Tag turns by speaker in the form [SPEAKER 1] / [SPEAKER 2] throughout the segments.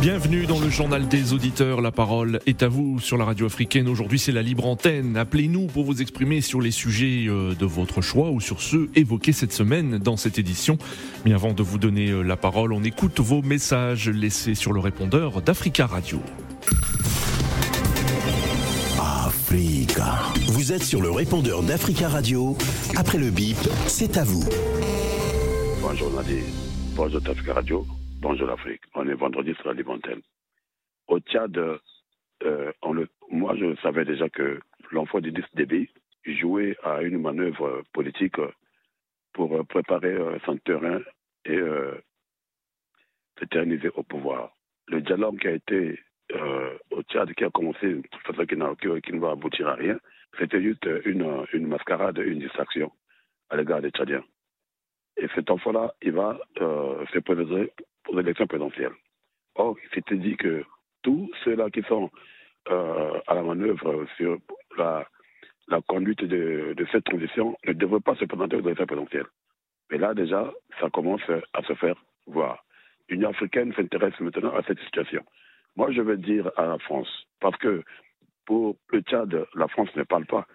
[SPEAKER 1] Bienvenue dans le journal des auditeurs. La parole est à vous sur la radio africaine. Aujourd'hui, c'est la libre antenne. Appelez-nous pour vous exprimer sur les sujets euh, de votre choix ou sur ceux évoqués cette semaine dans cette édition. Mais avant de vous donner euh, la parole, on écoute vos messages laissés sur le répondeur d'Africa Radio.
[SPEAKER 2] Africa. Vous êtes sur le répondeur d'Africa Radio. Après le bip, c'est à vous.
[SPEAKER 3] Bonjour Nadir. Bonjour d'Africa Radio. Bonjour l'Afrique. On est vendredi sur la Libantaine. Au Tchad, euh, moi je savais déjà que l'enfant d'Idriss Déby jouait à une manœuvre politique pour préparer son terrain et euh, s'éterniser au pouvoir. Le dialogue qui a été euh, au Tchad, qui a commencé de toute façon qui, ne va aboutir à rien, c'était juste une, une mascarade, une distraction à l'égard des Tchadiens. Et cet enfant-là, il va euh, se présenter pour l'élection présidentielle. Or, il s'était dit que tous ceux-là qui sont euh, à la manœuvre sur la, la conduite de, de, cette transition ne devraient pas se présenter aux élections présidentielles. Mais là, déjà, ça commence à se faire voir. L'Union africaine s'intéresse maintenant à cette situation. Moi, je veux dire à la France, parce que pour le Tchad, la France ne parle pas.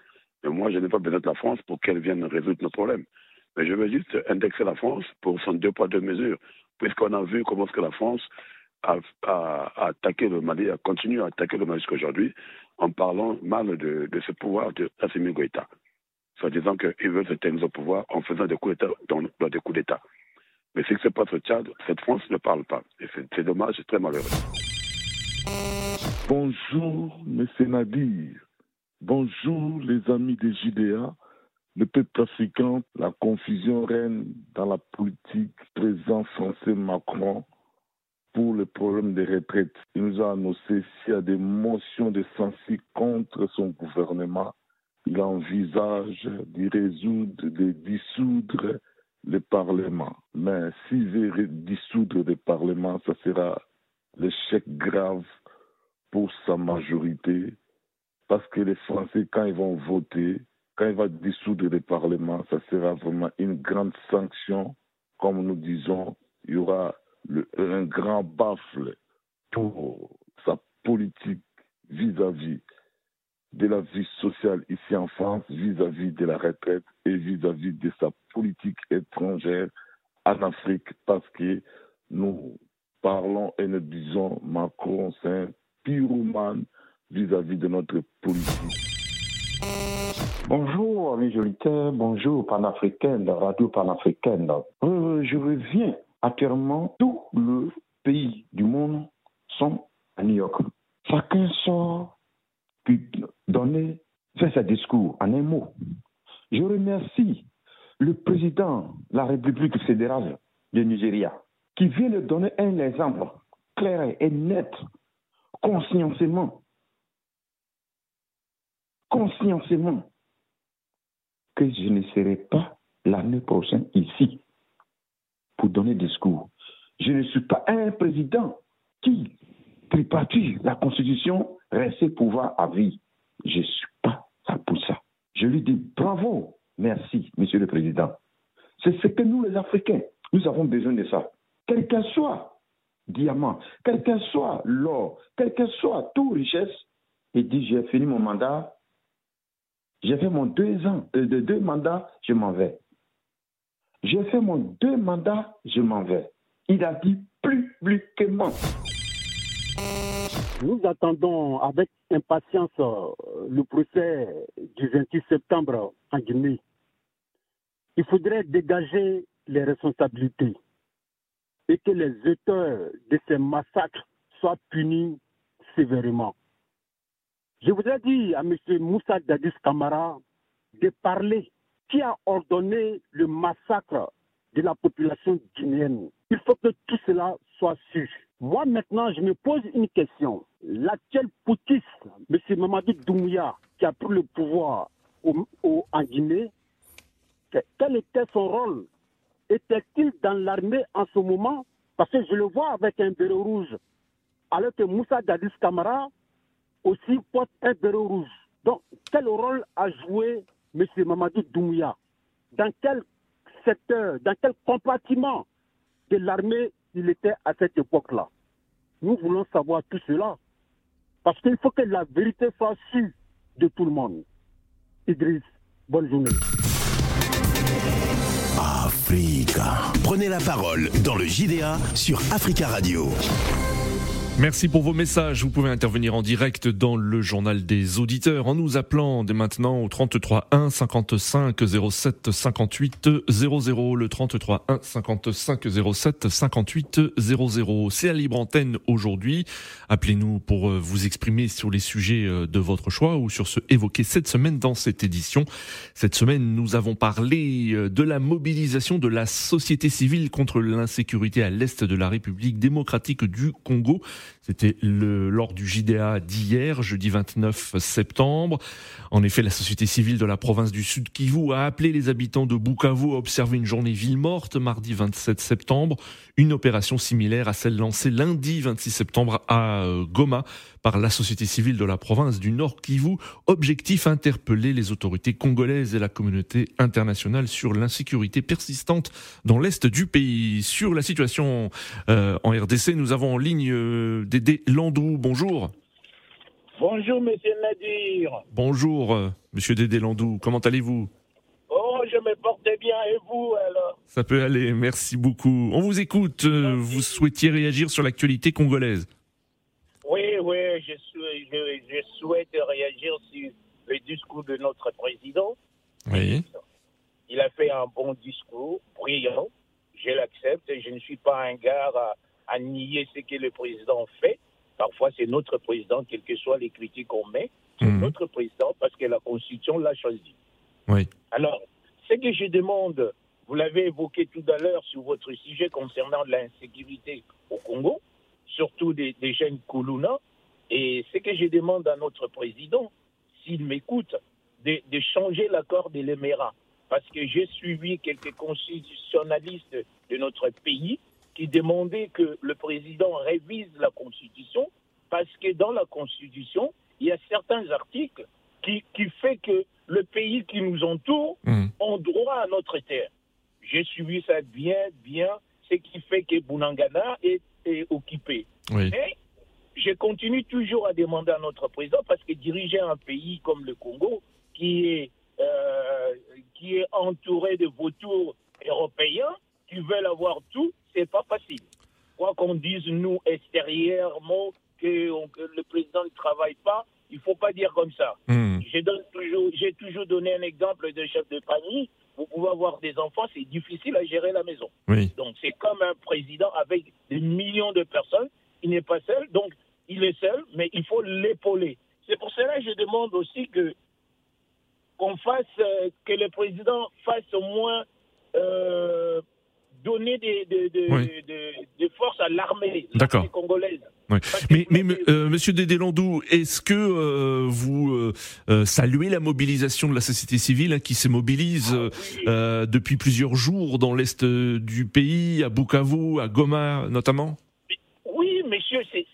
[SPEAKER 3] Mais moi, je n'ai pas besoin de la France pour qu'elle vienne résoudre nos problèmes. Mais je veux juste indexer la France pour son deux poids, deux mesures puisqu'on a vu comment que la France a, attaqué le Mali, a continué à attaquer le Mali jusqu'à aujourd'hui, en parlant mal de, ce pouvoir de Assimi Goïta, soit disant qu'il veut se tenir au pouvoir en faisant des coups d'État dans, des coups d'État. Mais ce qui se passe Tchad, cette France ne parle pas. Et c'est dommage, c'est très malheureux.
[SPEAKER 4] Bonjour, M. Nadir. Bonjour, les amis des JDA le peuple africain, la confusion règne dans la politique président français Macron pour le problème des retraites. Il nous a annoncé s'il y a des motions de censure contre son gouvernement, il envisage de résoudre, de dissoudre le Parlement. Mais s'il veut dissoudre le Parlement, ça sera l'échec grave pour sa majorité, parce que les Français, quand ils vont voter, quand il va dissoudre le Parlement, ça sera vraiment une grande sanction. Comme nous disons, il y aura un grand baffle pour sa politique vis-à-vis de la vie sociale ici en France, vis-à-vis de la retraite et vis-à-vis de sa politique étrangère en Afrique, parce que nous parlons et nous disons Macron, c'est un pyromane vis-à-vis de notre politique.
[SPEAKER 5] Bonjour, amis jolitaires, bonjour, panafricaine, radio panafricaine. Euh, je reviens. Actuellement, tous les pays du monde sont à New York. Chacun sort donner, faire ses discours en un mot. Je remercie le président de la République fédérale du Nigeria qui vient de donner un exemple clair et net, conscientement, conscientement que je ne serai pas l'année prochaine ici pour donner discours. Je ne suis pas un président qui tripatue la Constitution, reste pouvoir à vie. Je ne suis pas là pour ça. Je lui dis bravo, merci, Monsieur le Président. C'est ce que nous, les Africains, nous avons besoin de ça. Quel qu'elle soit diamant, quel qu'elle soit l'or, quelle qu'elle soit toute richesse, il dit j'ai fini mon mandat, j'ai fait mon deux ans, euh, de deux mandats, je m'en vais. J'ai fait mon deux mandats, je m'en vais. Il a dit publiquement.
[SPEAKER 6] Nous attendons avec impatience euh, le procès du 28 septembre en Guinée. Il faudrait dégager les responsabilités et que les auteurs de ces massacres soient punis sévèrement. Je voudrais dire à M. Moussa Dadis Kamara de parler qui a ordonné le massacre de la population guinéenne. Il faut que tout cela soit su. Moi, maintenant, je me pose une question. L'actuel poutiste, M. Mamadou Doumbouya, qui a pris le pouvoir en Guinée, quel était son rôle? Était-il dans l'armée en ce moment? Parce que je le vois avec un béret rouge, alors que Moussa Dadis Kamara aussi porte un béret rouge. Donc, quel rôle a joué M. Mamadou Doumbouya Dans quel secteur, dans quel compartiment de l'armée il était à cette époque-là Nous voulons savoir tout cela. Parce qu'il faut que la vérité soit sûre de tout le monde. Idriss, bonne journée.
[SPEAKER 2] Africa. Prenez la parole dans le JDA sur Africa Radio.
[SPEAKER 1] Merci pour vos messages. Vous pouvez intervenir en direct dans le journal des auditeurs en nous appelant dès maintenant au 33 1 55 07 58 00. Le 33 1 55 07 58 00. C'est à libre antenne aujourd'hui. Appelez-nous pour euh, vous exprimer sur les sujets euh, de votre choix ou sur ce évoqué cette semaine dans cette édition. Cette semaine, nous avons parlé euh, de la mobilisation de la société civile contre l'insécurité à l'est de la République démocratique du Congo. C'était lors du JDA d'hier, jeudi 29 septembre. En effet, la société civile de la province du Sud Kivu a appelé les habitants de Bukavu à observer une journée ville morte mardi 27 septembre. Une opération similaire à celle lancée lundi 26 septembre à euh, Goma par la société civile de la province du Nord Kivu. Objectif interpeller les autorités congolaises et la communauté internationale sur l'insécurité persistante dans l'est du pays. Sur la situation euh, en RDC, nous avons en ligne euh, Dédé Landou. Bonjour.
[SPEAKER 7] Bonjour, monsieur Nadir.
[SPEAKER 1] Bonjour, euh, monsieur Dédé Landou. Comment allez-vous?
[SPEAKER 7] Oh, je me porte bien. Et vous, alors?
[SPEAKER 1] Ça peut aller, merci beaucoup. On vous écoute. vous souhaitiez réagir sur l'actualité congolaise?
[SPEAKER 7] Oui, je, je- je souhaite réagir sur le discours de notre président.
[SPEAKER 1] Oui.
[SPEAKER 7] Il a fait un bon discours, brillant. Je l'accepte. Je ne suis pas un gars à, à nier ce que le président fait. Parfois, c'est notre président, quelles que soient les critiques qu'on met. C'est
[SPEAKER 1] Mhm.
[SPEAKER 7] notre président parce que la Constitution l'a choisi.
[SPEAKER 1] Oui.
[SPEAKER 7] Alors, ce que je demande, vous l'avez évoqué tout à l'heure sur votre sujet concernant l'insécurité au Congo, surtout des, des jeunes Koulouna, et ce que je demande à notre président, s'il m'écoute, de, de changer l'accord de l'Éméra. Parce que j'ai suivi quelques constitutionnalistes de notre pays qui demandaient que le président révise la Constitution, parce que dans la Constitution, il y a certains articles qui, qui fait que le pays qui nous entoure
[SPEAKER 1] Mhm.
[SPEAKER 7] ont droit à notre terre. J'ai suivi ça bien, bien, ce qui fait que Bounangana est, est occupé.
[SPEAKER 1] Oui.
[SPEAKER 7] Mais je continue toujours à demander à notre président, parce que diriger un pays comme le Congo, qui est, euh, qui est entouré de vautours européens, qui veulent avoir tout, c'est pas facile. Quoi qu'on dise, nous, extérieurement, que, on- que le président ne travaille pas, il faut pas dire comme ça. Je donne toujours, j'ai toujours donné un exemple de chef de famille. Vous pouvez avoir des enfants, c'est difficile à gérer la maison.
[SPEAKER 1] Oui.
[SPEAKER 7] Donc c'est comme un président avec des millions de personnes. Il n'est pas seul, donc il est seul, mais il faut l'épauler. C'est pour cela que je demande aussi que qu'on fasse, euh, que le président fasse au moins euh, donner des, des, des-
[SPEAKER 1] Oui.
[SPEAKER 7] des- des forces à l'armée, congolaise.
[SPEAKER 1] Oui. Mais, euh, Monsieur Dédé Landou, est-ce que euh, vous euh, saluez la mobilisation de la société civile hein, qui se mobilise
[SPEAKER 7] Oui.
[SPEAKER 1] euh, depuis plusieurs jours dans l'est du pays, à Bukavu, à Goma notamment?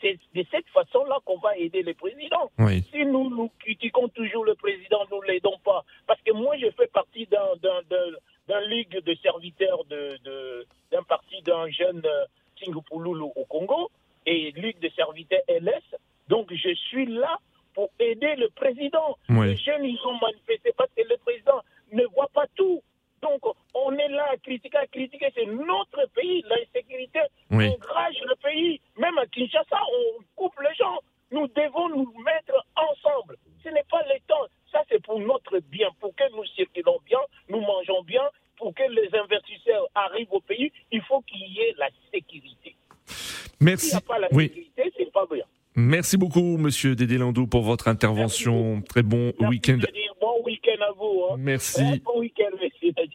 [SPEAKER 7] C'est de cette façon-là qu'on va aider le président.
[SPEAKER 1] Oui.
[SPEAKER 7] Si nous, nous critiquons toujours le président, nous ne l'aidons pas. Parce que moi, je fais partie d'un- d'un d'un- d'un ligue de serviteurs de- de- d'un parti d'un jeune euh, Singapouloulou au Congo et ligue de serviteurs LS. Donc, je suis là pour aider le président.
[SPEAKER 1] Oui.
[SPEAKER 7] Les jeunes, ils ont manifesté parce que le président ne voit pas tout. Donc, on est là à critiquer, à critiquer. C'est notre pays. L'insécurité
[SPEAKER 1] Oui.
[SPEAKER 7] enrage le pays. Même à Kinshasa, on coupe les gens. Nous devons nous mettre ensemble. Ce n'est pas le temps. Ça, c'est pour notre bien, pour que nous circulons bien, nous mangeons bien, pour que les investisseurs arrivent au pays. Il faut qu'il y ait la sécurité. S'il
[SPEAKER 1] Merci.
[SPEAKER 7] n'y a pas la
[SPEAKER 1] Oui.
[SPEAKER 7] sécurité, c'est pas bien.
[SPEAKER 1] Merci beaucoup, Monsieur Dédé Landou, pour votre intervention. Très bon week-end.
[SPEAKER 7] Bon week-end à vous. Hein.
[SPEAKER 1] Merci.
[SPEAKER 7] Bon week-end.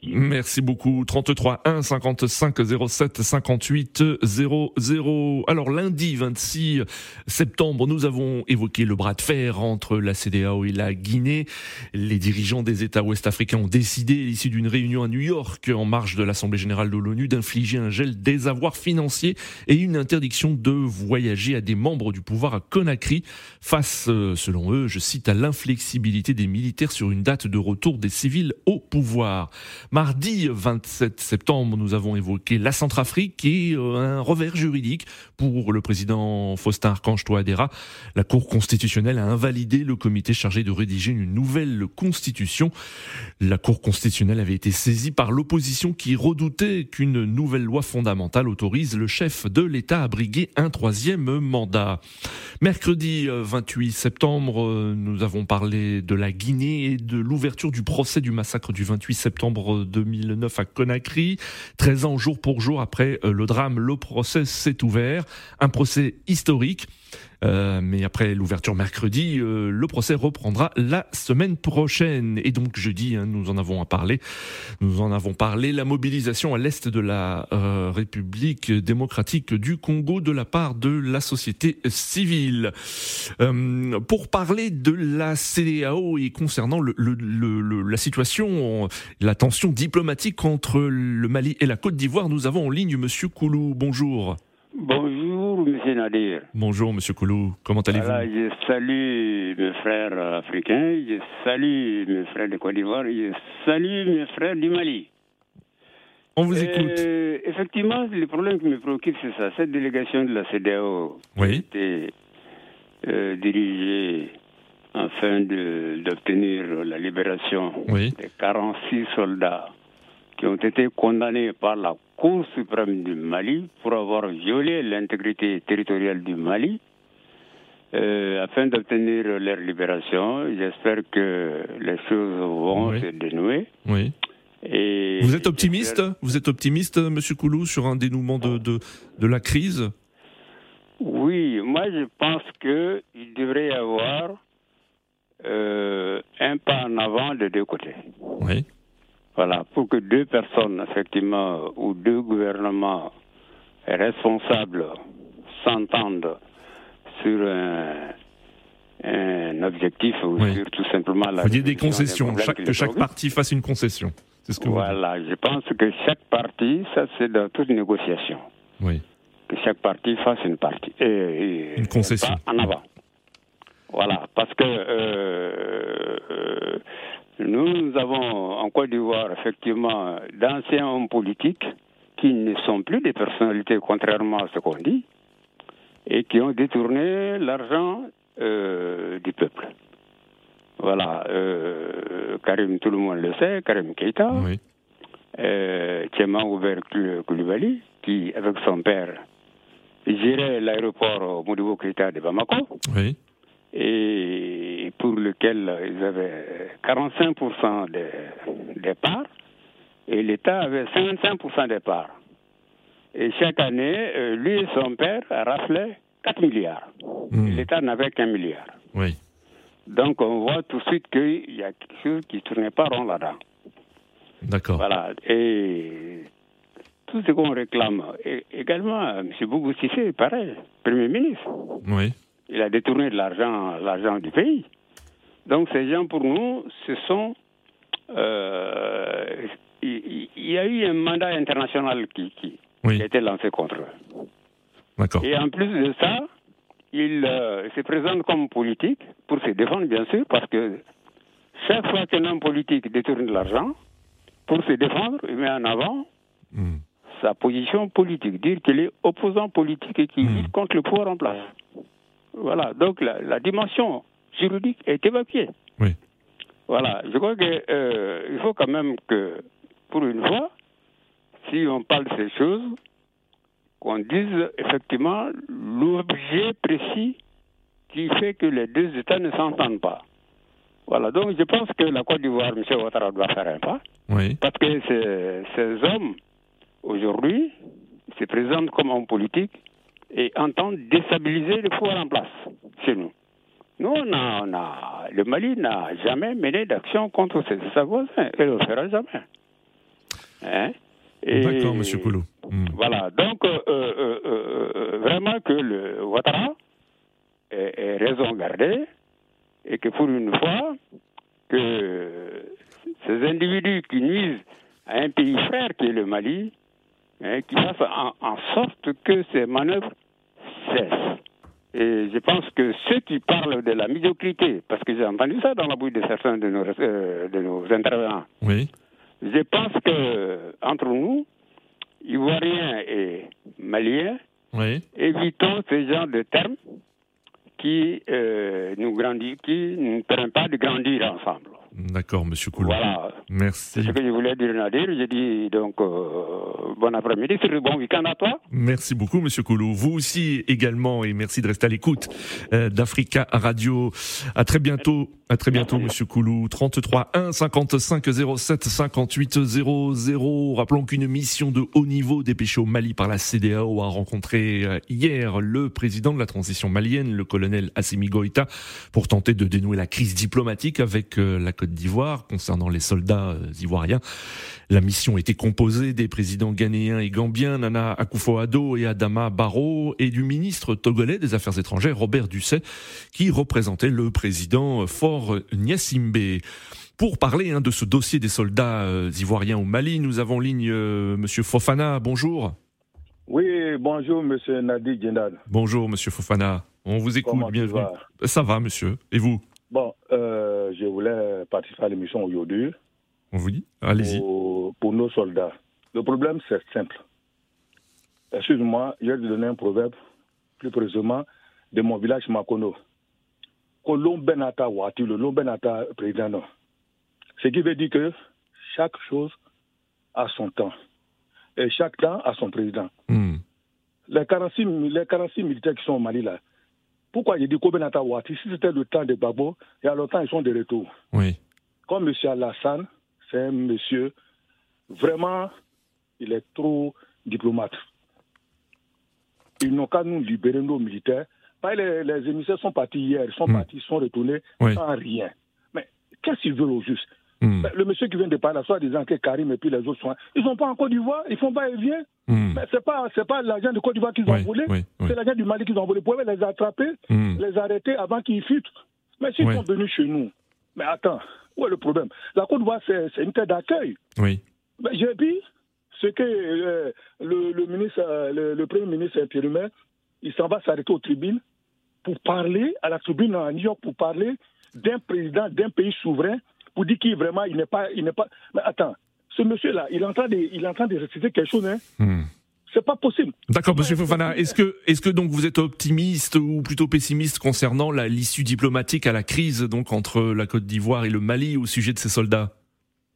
[SPEAKER 1] Merci beaucoup. 33 1 55 07 58 00. Alors lundi 26 septembre, nous avons évoqué le bras de fer entre la CDAO et la Guinée. Les dirigeants des États ouest-africains ont décidé, à l'issue d'une réunion à New York, en marge de l'Assemblée générale de l'ONU, d'infliger un gel des avoirs financiers et une interdiction de voyager à des membres du pouvoir à Conakry face, euh, selon eux, je cite, à l'inflexibilité des militaires sur une date de retour des civils au pouvoir. Mardi 27 septembre, nous avons évoqué la Centrafrique et euh, un revers juridique pour le président Faustin Archange Touadéra. La Cour constitutionnelle a invalidé le comité chargé de rédiger une nouvelle constitution. La Cour constitutionnelle avait été saisie par l'opposition qui redoutait qu'une nouvelle loi fondamentale autorise le chef de l'État à briguer un troisième mandat. Mercredi 28 euh, septembre, euh, nous avons parlé de la Guinée et de l'ouverture du procès du massacre du 28 septembre 2009 à Conakry. 13 ans jour pour jour après euh, le drame, le procès s'est ouvert. Un procès historique. Euh, mais après l'ouverture mercredi, euh, le procès reprendra la semaine prochaine. Et donc jeudi, hein, nous en avons parlé. Nous en avons parlé. La mobilisation à l'est de la euh, République démocratique du Congo de la part de la société civile. pour parler de la CDAO et concernant le, le, le, la situation, la tension diplomatique entre le Mali et la Côte d'Ivoire, nous avons en ligne Monsieur Koulou. Bonjour.
[SPEAKER 8] Bonjour, Monsieur Nadir.
[SPEAKER 1] Bonjour, Monsieur Koulou. Comment allez-vous?
[SPEAKER 8] Je salue mes frères africains, je salue mes frères de Côte d'Ivoire, je salue mes frères du Mali.
[SPEAKER 1] On vous écoute.
[SPEAKER 8] Euh, effectivement, le problème qui me préoccupe, c'est ça. Cette délégation de la CDAO
[SPEAKER 1] oui.
[SPEAKER 8] été euh, dirigée afin d'obtenir la libération
[SPEAKER 1] oui.
[SPEAKER 8] des 46 soldats qui ont été condamnés par la Cour suprême du Mali pour avoir violé l'intégrité territoriale du Mali. Euh, afin d'obtenir leur libération, j'espère que les choses vont
[SPEAKER 1] Oui.
[SPEAKER 8] se dénouer.
[SPEAKER 1] Oui.
[SPEAKER 8] Et
[SPEAKER 1] Vous êtes optimiste Vous êtes optimiste, Monsieur Koulou, sur un dénouement de, de, de la crise?
[SPEAKER 8] Oui, moi je pense qu'il devrait y avoir euh, un pas en avant de deux côtés.
[SPEAKER 1] Oui.
[SPEAKER 8] Voilà, pour que deux personnes, effectivement, ou deux gouvernements responsables s'entendent sur un, un objectif ou
[SPEAKER 1] Oui.
[SPEAKER 8] sur tout simplement la
[SPEAKER 1] Vous dites des concessions, chaque-
[SPEAKER 8] qui
[SPEAKER 1] que chaque partie fasse une concession. C'est ce que vous
[SPEAKER 8] Voilà, je pense que chaque partie, ça c'est dans toute négociation.
[SPEAKER 1] Oui.
[SPEAKER 8] que chaque partie fasse une partie. Et, et-
[SPEAKER 1] Une concession.
[SPEAKER 8] pas en avant. Voilà, parce que euh, euh, nous avons en Côte d'Ivoire effectivement d'anciens hommes politiques qui ne sont plus des personnalités, contrairement à ce qu'on dit, et qui ont détourné l'argent euh, du peuple. Voilà, euh, Karim, tout le monde le sait, Karim Keita,
[SPEAKER 1] Oui.
[SPEAKER 8] euh, Tchema Oubert Koulibaly, qui, avec son père, gérait l'aéroport Modibo Keita de Bamako,
[SPEAKER 1] Oui.
[SPEAKER 8] et lequel ils avaient 45% des, des parts, et l'État avait 55% des parts. Et chaque année, euh, lui et son père raflaient 4 milliards.
[SPEAKER 1] Hmm.
[SPEAKER 8] L'État n'avait qu'un milliard.
[SPEAKER 1] Oui.
[SPEAKER 8] Donc on voit tout de suite qu'il y a quelque chose qui ne tournait pas rond là-dedans.
[SPEAKER 1] D'accord.
[SPEAKER 8] Voilà. Et tout ce qu'on réclame. Et également, M. Boubou Sissé, pareil, Premier ministre.
[SPEAKER 1] Oui.
[SPEAKER 8] Il a détourné de l'argent, l'argent du pays. Donc ces gens, pour nous, ce sont... euh, il, y a eu un mandat international qui, qui,
[SPEAKER 1] Oui.
[SPEAKER 8] qui a été lancé contre eux.
[SPEAKER 1] D'accord.
[SPEAKER 8] Et en plus de ça, il euh, se présente comme politique pour se défendre, bien sûr, parce que chaque fois qu'un homme politique détourne de l'argent, pour se défendre, il met en avant
[SPEAKER 1] Hmm.
[SPEAKER 8] sa position politique, dire qu'il est opposant politique et qu'il
[SPEAKER 1] Hmm.
[SPEAKER 8] lutte contre le pouvoir en place. Voilà, donc la, la dimension juridique est évacuée.
[SPEAKER 1] Oui.
[SPEAKER 8] Voilà, je crois qu'il il faut quand même que, pour une fois, si on parle de ces choses, qu'on dise effectivement l'objet précis qui fait que les deux États ne s'entendent pas. Voilà, donc je pense que la Côte d'Ivoire, M. Ouattara, doit faire un pas,
[SPEAKER 1] Oui.
[SPEAKER 8] parce que ces, ces hommes, aujourd'hui, se présentent comme hommes politiques et entendent déstabiliser le pouvoir en place chez nous. Nous, on a, on a- le Mali n'a jamais mené d'action contre ses, voisins et ne le fera jamais. Hein?
[SPEAKER 1] D'accord, Monsieur Koulou. Hmm.
[SPEAKER 8] Voilà, donc euh, euh, euh, vraiment que le Ouattara est, est raison gardée et que pour une fois, que ces individus qui nuisent à un pays frère qui est le Mali, hein, qui fassent en, en sorte que ces manœuvres cessent. Et je pense que ceux qui parlent de la médiocrité, parce que j'ai entendu ça dans la bouche de certains de nos, euh, de nos intervenants,
[SPEAKER 1] Oui.
[SPEAKER 8] je pense que entre nous, Ivoiriens et Maliens,
[SPEAKER 1] Oui.
[SPEAKER 8] évitons ce genre de termes qui euh, nous grandit, qui nous permettent pas de grandir ensemble.
[SPEAKER 1] D'accord, Monsieur Koulou.
[SPEAKER 8] Voilà.
[SPEAKER 1] Merci.
[SPEAKER 8] C'est ce que je voulais dire, Nadir. Je dis donc euh, bon après-midi, c'est le bon week-end à toi.
[SPEAKER 1] Merci beaucoup, Monsieur Koulou. Vous aussi également, et merci de rester à l'écoute euh, d'Africa Radio. À très bientôt. À très bientôt, Monsieur Koulou. 33 1 55 07 58 00. Rappelons qu'une mission de haut niveau dépêchée au Mali par la CDAO a rencontré euh, hier le président de la transition malienne, le colonel Assimi Goïta, pour tenter de dénouer la crise diplomatique avec euh, la Côte d'Ivoire concernant les soldats euh, ivoiriens. La mission était composée des présidents ghanéens et gambiens Nana Akufo-Addo et Adama Barrow et du ministre togolais des Affaires étrangères Robert Dusset qui représentait le président Fort Gnassingbé. Pour parler hein, de ce dossier des soldats euh, ivoiriens au Mali, nous avons en ligne euh, Monsieur Fofana. Bonjour.
[SPEAKER 9] Oui, bonjour, monsieur Nadi Djendad.
[SPEAKER 1] Bonjour Monsieur Fofana. On vous écoute.
[SPEAKER 9] Comment
[SPEAKER 1] bienvenue. Ça va, Monsieur. Et vous?
[SPEAKER 9] Bon, euh, je voulais participer à l'émission aujourd'hui
[SPEAKER 1] On vous dit Allez-y.
[SPEAKER 9] pour, pour nos soldats. Le problème, c'est simple. Excuse-moi, je vais te donner un proverbe, plus précisément, de mon village Makono. Kolon Benata Wati, le long Benata président. Ce qui veut dire que chaque chose a son temps. Et chaque temps a son président.
[SPEAKER 1] Hmm.
[SPEAKER 9] Les 46, mi- les 46 militaires qui sont au Mali, là, pourquoi j'ai dit Kobenata Wati Si c'était le temps de Babo, il y a longtemps, ils sont de retour.
[SPEAKER 1] Oui.
[SPEAKER 9] Comme M. Alassane, c'est un monsieur, vraiment, il est trop diplomate. Ils n'ont qu'à nous libérer nos militaires. Pas les, les émissaires sont partis hier, ils sont
[SPEAKER 1] Hmm.
[SPEAKER 9] partis, ils sont retournés
[SPEAKER 1] Oui.
[SPEAKER 9] sans rien. Mais qu'est-ce qu'ils veulent au juste?
[SPEAKER 1] Hmm.
[SPEAKER 9] Ben, Le monsieur qui vient de parler, soit disant que Karim et puis les autres sont. Ils sont pas en Côte d'Ivoire, ils font pas et vient.
[SPEAKER 1] Hmm.
[SPEAKER 9] Mais c'est pas, c'est pas l'agent de Côte d'Ivoire qu'ils ont
[SPEAKER 1] Oui,
[SPEAKER 9] volé.
[SPEAKER 1] oui, oui.
[SPEAKER 9] C'est l'agent du Mali qu'ils ont volé. Vous pouvez les attraper,
[SPEAKER 1] Hmm.
[SPEAKER 9] les arrêter avant qu'ils futent. Mais s'ils sont venus chez nous, mais attends, où est le problème? La Côte d'Ivoire, c'est une terre d'accueil.
[SPEAKER 1] Oui.
[SPEAKER 9] Mais j'ai dit ce que euh, le, le ministre, euh, le, le premier ministre intérimaire, il s'en va s'arrêter aux tribunes pour parler, à la tribune à New York, pour parler d'un président d'un pays souverain, pour dire qu'il vraiment, il n'est pas, il n'est pas. Mais attends, ce monsieur-là, il est en train de, il est en train de réciter quelque chose, hein?
[SPEAKER 1] Hmm.
[SPEAKER 9] C'est pas possible.
[SPEAKER 1] D'accord, Monsieur Fofana. Est-ce que, est-ce que donc vous êtes optimiste ou plutôt pessimiste concernant l'issue diplomatique à la crise donc entre la Côte d'Ivoire et le Mali au sujet de ces soldats?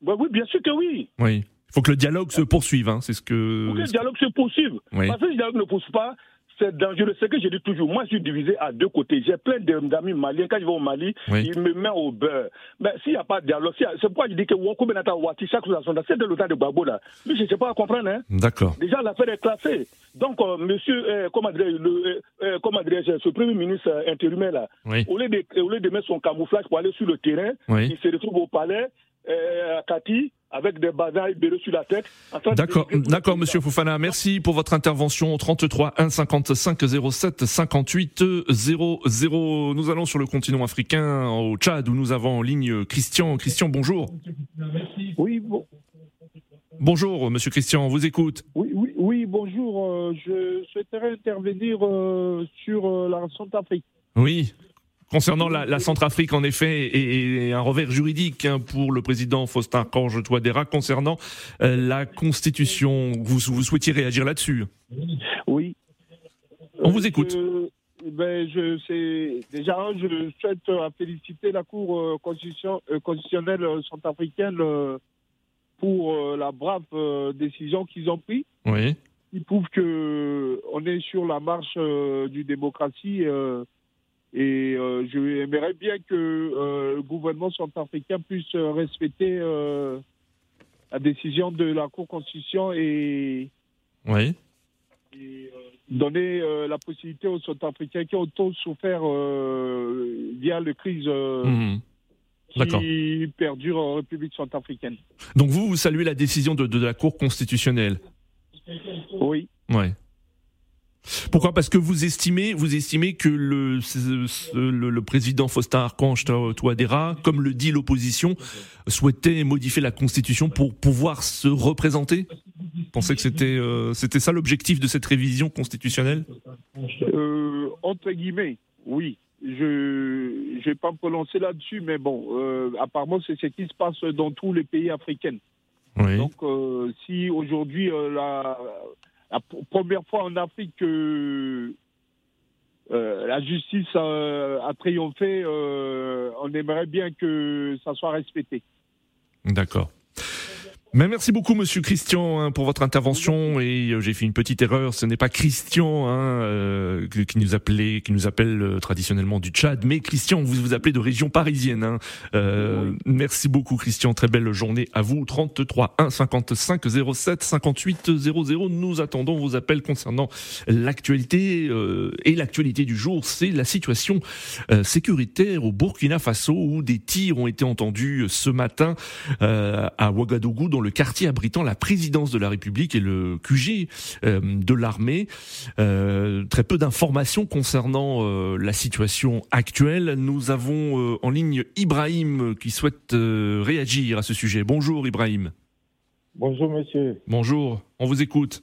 [SPEAKER 9] Bah oui, bien sûr que oui.
[SPEAKER 1] Oui. Il faut que le dialogue se poursuive. Hein, c'est ce que.
[SPEAKER 9] Pour que le dialogue se poursuive.
[SPEAKER 1] Oui.
[SPEAKER 9] Parce que le dialogue ne pousse pas, c'est dangereux. C'est ce que je dis toujours. Moi, je suis divisé à deux côtés. J'ai plein d'amis maliens. Quand je vais au Mali,
[SPEAKER 1] Oui.
[SPEAKER 9] ils me mettent au beurre. Mais s'il n'y a pas de dialogue, c'est pourquoi je dis que Woko Benata Wati, chaque chose à son. C'est de temps de Gbagbo, là. Lui, je ne sais pas comprendre, hein.
[SPEAKER 1] D'accord.
[SPEAKER 9] Déjà, l'affaire est classée. Donc, euh, monsieur, euh, comment dirais-je, le, euh, euh, comment dirais-je, ce premier ministre intérimaire, là,
[SPEAKER 1] Oui.
[SPEAKER 9] au, lieu de, au lieu de mettre son camouflage pour aller sur le terrain,
[SPEAKER 1] Oui.
[SPEAKER 9] il se retrouve au palais, à Kati, avec des bazars béreux sur la tête.
[SPEAKER 1] D'accord, d'accord. Monsieur Fofana. Merci pour votre intervention. 33 1 55 07 58 00. Nous allons sur le continent africain, au Tchad, où nous avons en ligne Christian. Christian, bonjour.
[SPEAKER 10] Oui, bon-
[SPEAKER 1] Bonjour, Monsieur Christian. On vous écoute.
[SPEAKER 10] oui, oui, oui, bonjour. euh, je souhaiterais intervenir euh, sur euh, la Centrafrique.
[SPEAKER 1] Oui. Concernant la, la Centrafrique, en effet, et, et un revers juridique hein, pour le président Faustin Archange Touadéra concernant euh, la Constitution. Vous, vous souhaitiez réagir là-dessus?
[SPEAKER 10] Oui.
[SPEAKER 1] On vous écoute.
[SPEAKER 10] Je, ben, je, c'est, déjà, je souhaite euh, féliciter la Cour euh, constitution- euh, constitutionnelle euh, centrafricaine euh, pour euh, la brave euh, décision qu'ils ont prise.
[SPEAKER 1] Oui.
[SPEAKER 10] Il prouve que on est sur la marche euh, du démocratie euh, et euh, je aimerais bien que euh, le gouvernement centrafricain puisse euh, respecter euh, la décision de la Cour constitution et,
[SPEAKER 1] Oui.
[SPEAKER 10] et, donner la possibilité aux Centrafricains qui ont tant souffert via les crises euh,
[SPEAKER 1] Mhm.
[SPEAKER 10] qui perdure en République centrafricaine.
[SPEAKER 1] Donc vous, vous saluez la décision de, de la Cour constitutionnelle?
[SPEAKER 10] Oui.
[SPEAKER 1] Ouais. Pourquoi? Parce que vous estimez, vous estimez que le, le, le président Faustin Archange Touadéra, comme le dit l'opposition, souhaitait modifier la Constitution pour pouvoir se représenter? Vous pensez que c'était euh, c'était ça l'objectif de cette révision constitutionnelle?
[SPEAKER 10] Euh, Entre guillemets, oui. Je ne vais pas me prononcer là-dessus, mais bon, euh, apparemment, c'est ce qui se passe dans tous les pays africains.
[SPEAKER 1] Oui.
[SPEAKER 10] Donc, si aujourd'hui, la, la première fois en Afrique que euh, la justice a, triomphé, euh, on aimerait bien que ça soit respecté.
[SPEAKER 1] D'accord. Merci beaucoup, Monsieur Christian, hein, pour votre intervention. Et euh, j'ai fait une petite erreur. Ce n'est pas Christian hein, euh, qui nous appelait, qui nous appelle euh, traditionnellement du Tchad, mais Christian, vous vous appelez de région parisienne. Hein. Euh, Merci beaucoup, Christian. Très belle journée à vous. 33 1 55 07 58 00. Nous attendons vos appels concernant l'actualité euh, et l'actualité du jour. C'est la situation euh, sécuritaire au Burkina Faso où des tirs ont été entendus ce matin à Ouagadougou dans le quartier abritant la présidence de la République et le QG euh, de l'armée. Euh, très peu d'informations concernant euh, la situation actuelle. Nous avons en ligne Ibrahim qui souhaite réagir à ce sujet. Bonjour Ibrahim.
[SPEAKER 11] Bonjour monsieur.
[SPEAKER 1] Bonjour, on vous écoute.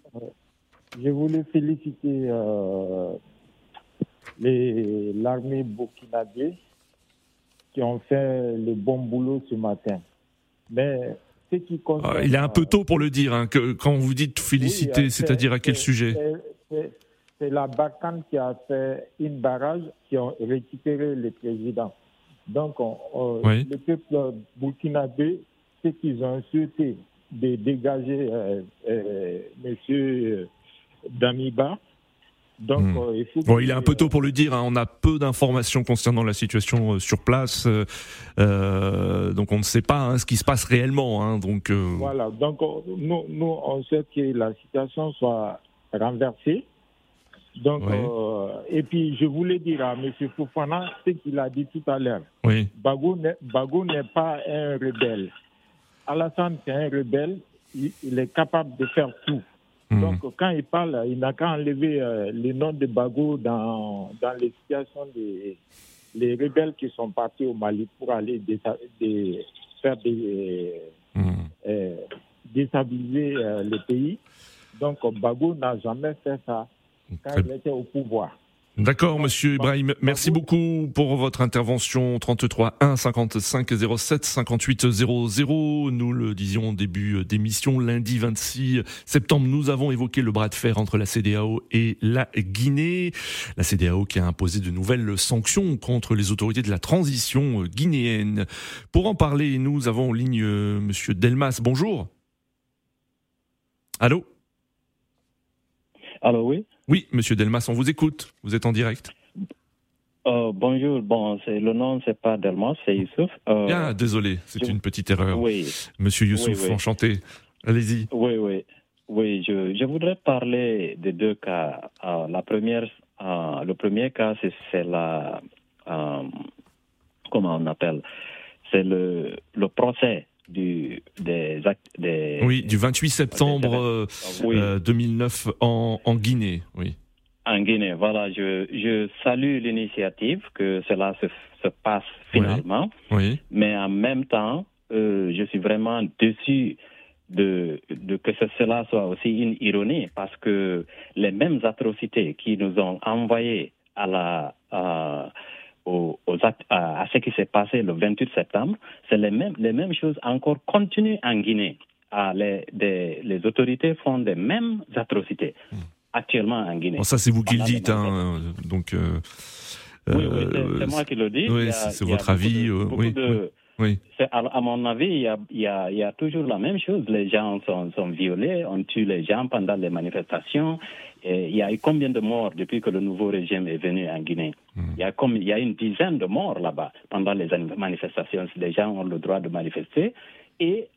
[SPEAKER 11] Je voulais féliciter l'armée burkinabé qui ont fait le bon boulot ce matin. Mais ce qui concerne...
[SPEAKER 1] Ah, il est un peu tôt pour le dire. hein, que, quand vous dites féliciter,
[SPEAKER 11] Oui, euh,
[SPEAKER 1] c'est-à-dire à quel sujet
[SPEAKER 11] c'est- la Barkhane qui a fait une barrage qui ont récupéré le président. Donc, on- on-
[SPEAKER 1] Oui.
[SPEAKER 11] le peuple burkinabé, ce qu'ils ont souhaité de dégager euh, euh, Monsieur Damiba. Donc,
[SPEAKER 1] Hmm.
[SPEAKER 11] euh, il faut
[SPEAKER 1] Bon, il est un peu tôt pour le dire. hein, On a peu d'informations concernant la situation euh, sur place, euh, donc on ne sait pas hein, ce qui se passe réellement. hein, donc
[SPEAKER 11] Voilà, donc on- nous, nous, on souhaite que la situation soit renversée. Donc, et puis je voulais dire à M. Fofana ce qu'il a dit tout à l'heure.
[SPEAKER 1] oui,
[SPEAKER 11] Bago n'est pas un rebelle. Alassane, c'est un rebelle. Il, il est capable de faire tout.
[SPEAKER 1] Hmm.
[SPEAKER 11] Donc, quand il parle, il n'a qu'à enlever euh, le nom de Bago dans, dans les situations des les rebelles qui sont partis au Mali pour aller des- faire des,
[SPEAKER 1] Hmm.
[SPEAKER 11] euh, déstabiliser euh, le pays. Donc, Bago n'a jamais fait ça quand
[SPEAKER 1] Très
[SPEAKER 11] il était au pouvoir.
[SPEAKER 1] D'accord, Monsieur Ibrahim. Merci beaucoup pour votre intervention. 33 1 55 07 58 00. Nous le disions au début d'émission, lundi 26 septembre, nous avons évoqué le bras de fer entre la CDAO et la Guinée. La CDAO qui a imposé de nouvelles sanctions contre les autorités de la transition guinéenne. Pour en parler, nous avons en ligne euh, Monsieur Delmas. Bonjour. Allô?
[SPEAKER 12] Alors oui.
[SPEAKER 1] Oui, Monsieur Delmas, on vous écoute. Vous êtes en direct.
[SPEAKER 12] Euh, bonjour. Bon, c'est le nom, c'est pas Delmas, c'est Youssouf. Euh,
[SPEAKER 1] Ah, désolé, c'est
[SPEAKER 12] je-
[SPEAKER 1] une petite erreur.
[SPEAKER 12] Oui.
[SPEAKER 1] Monsieur Youssouf,
[SPEAKER 12] Oui, oui.
[SPEAKER 1] enchanté. Allez-y.
[SPEAKER 12] Oui, oui. Oui, je, je voudrais parler de deux cas. Euh, la première, euh, le premier cas, c'est, la, comment on appelle, c'est le, le procès du, des actes, des,
[SPEAKER 1] Oui, du 28 septembre euh,
[SPEAKER 12] Oui.
[SPEAKER 1] euh, 2009 en, en Guinée. Oui.
[SPEAKER 12] en Guinée. Voilà, je, je salue l'initiative que cela se, se passe finalement.
[SPEAKER 1] Oui.
[SPEAKER 12] mais en même temps, euh, je suis vraiment déçu de, de que ce- cela soit aussi une ironie parce que les mêmes atrocités qui nous ont envoyés à la à, aux, aux actes, à, à ce qui s'est passé le 28 septembre, c'est les mêmes les mêmes choses encore continuent en Guinée. Ah, les, des- les autorités font des mêmes atrocités actuellement en Guinée.
[SPEAKER 1] Bon, ça, c'est vous qui le dites. Hein, donc. euh,
[SPEAKER 12] oui, oui, c'est-
[SPEAKER 1] euh,
[SPEAKER 12] c'est moi qui le dis.
[SPEAKER 1] Oui, c'est votre avis.
[SPEAKER 12] de-
[SPEAKER 1] euh, oui,
[SPEAKER 12] de- à, à mon avis, il y, a, il, y a, il y a toujours la même chose. Les gens sont, sont violés, on tue les gens pendant les manifestations. Et il y a eu combien de morts depuis que le nouveau régime est venu en Guinée il, y a comme, il y a une dizaine de morts là-bas pendant les an- manifestations. Les gens ont le droit de manifester. Et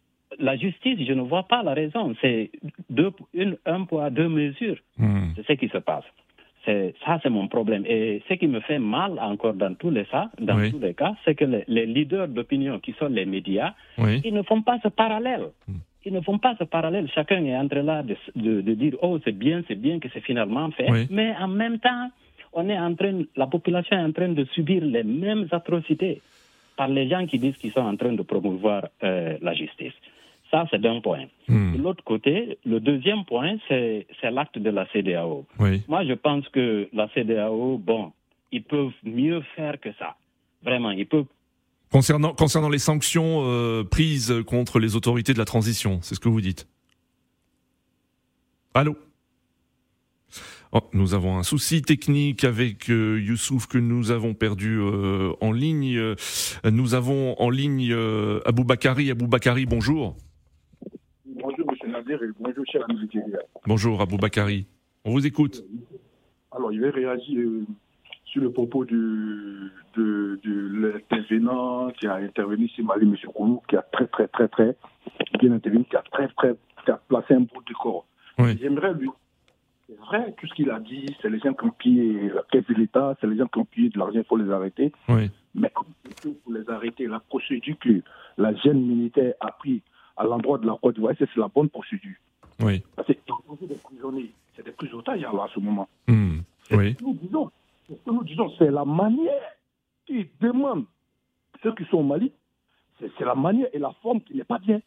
[SPEAKER 12] la justice, je ne vois pas la raison. C'est deux, une, un poids, deux mesures.
[SPEAKER 1] Hmm.
[SPEAKER 12] C'est ce qui se passe. Ça, c'est mon problème. Et ce qui me fait mal encore dans tous les cas, dans
[SPEAKER 1] Oui.
[SPEAKER 12] tous les cas, c'est que les, les leaders d'opinion qui sont les médias,
[SPEAKER 1] Oui.
[SPEAKER 12] ils ne font pas ce parallèle. Ils ne font pas ce parallèle. Chacun est en train là de, de, de dire oh c'est bien, c'est bien que c'est finalement fait.
[SPEAKER 1] Oui.
[SPEAKER 12] Mais en même temps, on est en train, la population est en train de subir les mêmes atrocités par les gens qui disent qu'ils sont en train de promouvoir euh, la justice. Ça, c'est d'un point.
[SPEAKER 1] Hmm.
[SPEAKER 12] De l'autre côté, le deuxième point, c'est c'est l'acte de la CDAO.
[SPEAKER 1] Oui.
[SPEAKER 12] Moi, je pense que la CDAO, bon, ils peuvent mieux faire que ça. Vraiment, ils peuvent.
[SPEAKER 1] Concernant, concernant les sanctions euh, prises contre les autorités de la transition, c'est ce que vous dites Allô? Oh, nous avons un souci technique avec euh, Youssouf que nous avons perdu euh, en ligne. Nous avons en ligne Abou Bakari. Abou Bakari, bonjour.
[SPEAKER 9] Bonjour, M. Nadir, et bonjour, cher ami.
[SPEAKER 1] Bonjour Abou Bakari. On vous écoute.
[SPEAKER 9] Alors, il va réagir sur le propos du, de, de l'intervenant qui a intervenu sur Mali, M. Koulou, qui a très, très, très, très bien intervenu, qui a très, très, qui a placé un beau décor.
[SPEAKER 1] Oui.
[SPEAKER 9] J'aimerais lui. C'est vrai, tout ce qu'il a dit, c'est les gens qui ont pillé la caisse de l'État, c'est les gens qui ont pillé de l'argent, il faut les arrêter.
[SPEAKER 1] Oui.
[SPEAKER 9] Mais comme il faut les arrêter, la procédure que la jeune militaire a pris à l'endroit de la Côte d'Ivoire, c'est la bonne procédure.
[SPEAKER 1] Oui.
[SPEAKER 9] Parce que c'est des prisonniers, c'est des prisonniers là, à ce moment.
[SPEAKER 1] Hmm. Oui.
[SPEAKER 9] Nous disons, nous disons, c'est la manière qui demande ceux qui sont au Mali, c'est la manière et la forme qui n'est pas bien.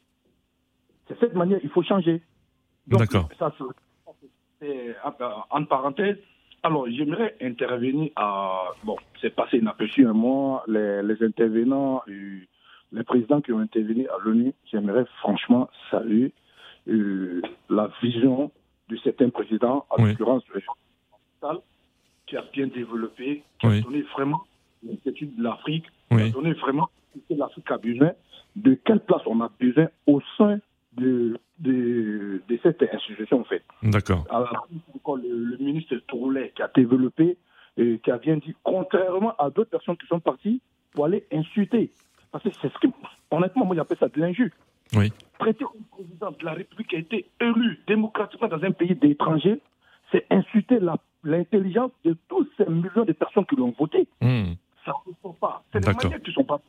[SPEAKER 9] C'est cette manière, il faut changer. Donc,
[SPEAKER 1] D'accord.
[SPEAKER 9] Ça, c'est- c'est en parenthèse. Alors, j'aimerais intervenir à. Bon, c'est passé inaperçu un mois. Les, les intervenants, les présidents qui ont intervenu à l'ONU, j'aimerais franchement saluer euh, la vision de certains présidents, en
[SPEAKER 1] Oui.
[SPEAKER 9] l'occurrence le qui a bien développé, qui
[SPEAKER 1] Oui.
[SPEAKER 9] a donné vraiment l'inquiétude de l'Afrique, qui
[SPEAKER 1] Oui.
[SPEAKER 9] a donné vraiment ce que l'Afrique a besoin, de quelle place on a besoin au sein de, de, de cette institution, en fait?
[SPEAKER 1] D'accord.
[SPEAKER 9] Alors, encore le, le ministre Touroulet qui a développé, et qui a bien dit, contrairement à d'autres personnes qui sont parties pour aller insulter. Parce que c'est ce que, honnêtement, moi j'appelle ça de l'injure.
[SPEAKER 1] Oui.
[SPEAKER 9] Traiter un président de la République qui a été élu démocratiquement dans un pays d'étrangers, c'est insulter la- l'intelligence de tous ces millions de personnes qui l'ont voté.
[SPEAKER 1] Hmm.
[SPEAKER 9] Ça ne se fait pas. C'est des
[SPEAKER 1] D'accord.
[SPEAKER 9] manières qui ne sont pas.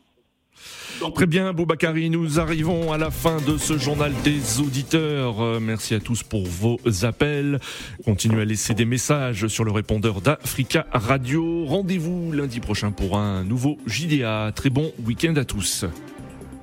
[SPEAKER 1] Très bien, Boubacari, nous arrivons à la fin de ce journal des auditeurs. Euh, merci à tous pour vos appels. Continuez à laisser des messages sur le répondeur d'Africa Radio. Rendez-vous lundi prochain pour un nouveau JDA. Très bon week-end à tous.